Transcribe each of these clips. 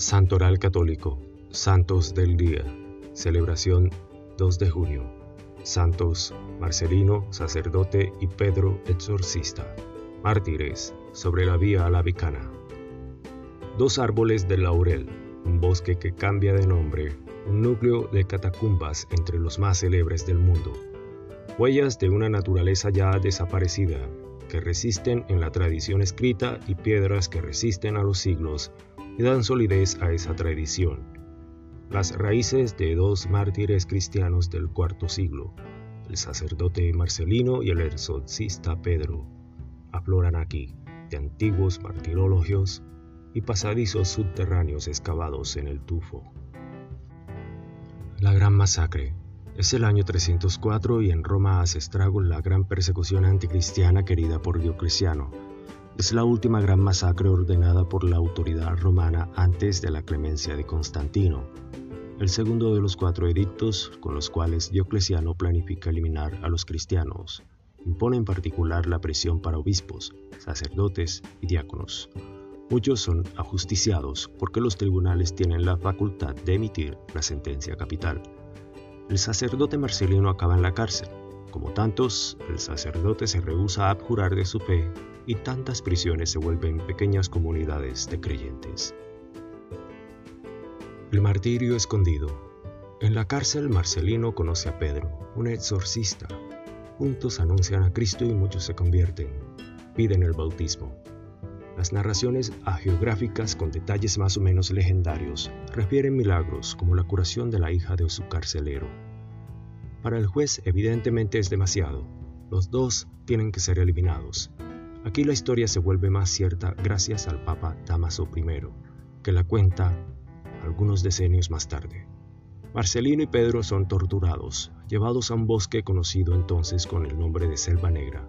Santoral Católico, Santos del Día, celebración 2 de junio. Santos Marcelino, sacerdote, y Pedro, exorcista. Mártires sobre la vía a la Vicana. Dos árboles de laurel, un bosque que cambia de nombre, un núcleo de catacumbas entre los más célebres del mundo. Huellas de una naturaleza ya desaparecida, que resisten en la tradición escrita y piedras que resisten a los siglos y dan solidez a esa tradición. Las raíces de dos mártires cristianos del cuarto siglo, el sacerdote Marcelino y el exorcista Pedro, afloran aquí de antiguos martirologios y pasadizos subterráneos excavados en el tufo. La Gran Masacre. Es el año 304 y en Roma hace estragos la gran persecución anticristiana querida por Diocleciano es la última gran masacre ordenada por la autoridad romana antes de la clemencia de Constantino, el segundo de los cuatro edictos con los cuales Diocleciano planifica eliminar a los cristianos. Impone en particular la prisión para obispos, sacerdotes y diáconos. Muchos son ajusticiados porque los tribunales tienen la facultad de emitir la sentencia capital. El sacerdote Marcelino acaba en la cárcel. Como tantos, el sacerdote se rehúsa a abjurar de su fe y tantas prisiones se vuelven pequeñas comunidades de creyentes. El martirio escondido. En la cárcel Marcelino conoce a Pedro, un exorcista. Juntos anuncian a Cristo y muchos se convierten. Piden el bautismo. Las narraciones agiográficas con detalles más o menos legendarios refieren milagros como la curación de la hija de su carcelero. Para el juez evidentemente es demasiado. Los dos tienen que ser eliminados. Aquí la historia se vuelve más cierta gracias al Papa Damaso I, que la cuenta algunos decenios más tarde. Marcelino y Pedro son torturados, llevados a un bosque conocido entonces con el nombre de Selva Negra,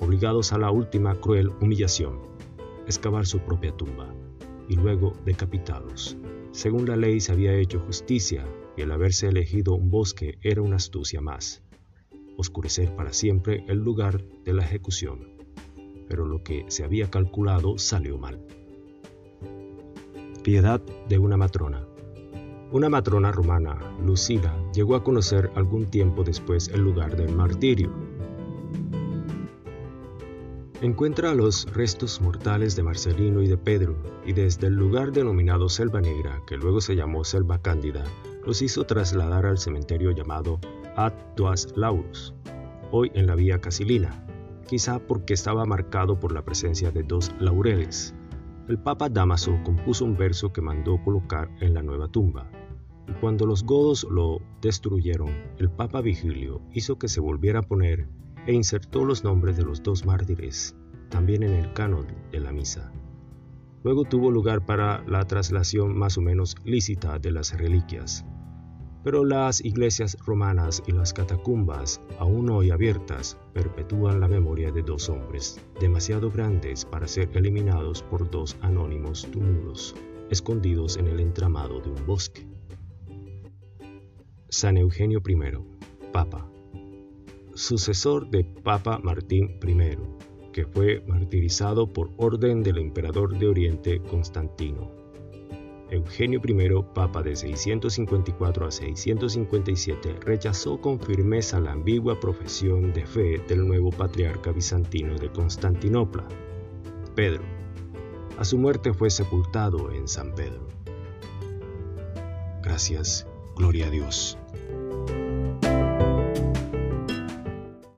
obligados a la última cruel humillación, excavar su propia tumba, y luego decapitados. Según la ley se había hecho justicia y el haberse elegido un bosque era una astucia más, oscurecer para siempre el lugar de la ejecución pero lo que se había calculado salió mal. Piedad de una matrona. Una matrona romana, Lucila, llegó a conocer algún tiempo después el lugar del martirio. Encuentra los restos mortales de Marcelino y de Pedro, y desde el lugar denominado Selva Negra, que luego se llamó Selva Cándida, los hizo trasladar al cementerio llamado Ad Duas Laurus, hoy en la vía Casilina, quizá porque estaba marcado por la presencia de dos laureles. El Papa Damaso compuso un verso que mandó colocar en la nueva tumba. Y cuando los godos lo destruyeron, el Papa Vigilio hizo que se volviera a poner e insertó los nombres de los dos mártires, también en el canon de la misa. Luego tuvo lugar para la traslación más o menos lícita de las reliquias, pero las iglesias romanas y las catacumbas, aún hoy abiertas, perpetúan la memoria de dos hombres, demasiado grandes para ser eliminados por dos anónimos túmulos, escondidos en el entramado de un bosque. San Eugenio I, Papa, sucesor de Papa Martín I, que fue martirizado por orden del emperador de Oriente Constantino Eugenio I, Papa de 654 a 657, rechazó con firmeza la ambigua profesión de fe del nuevo patriarca bizantino de Constantinopla, Pedro. A su muerte fue sepultado en San Pedro. Gracias, gloria a Dios.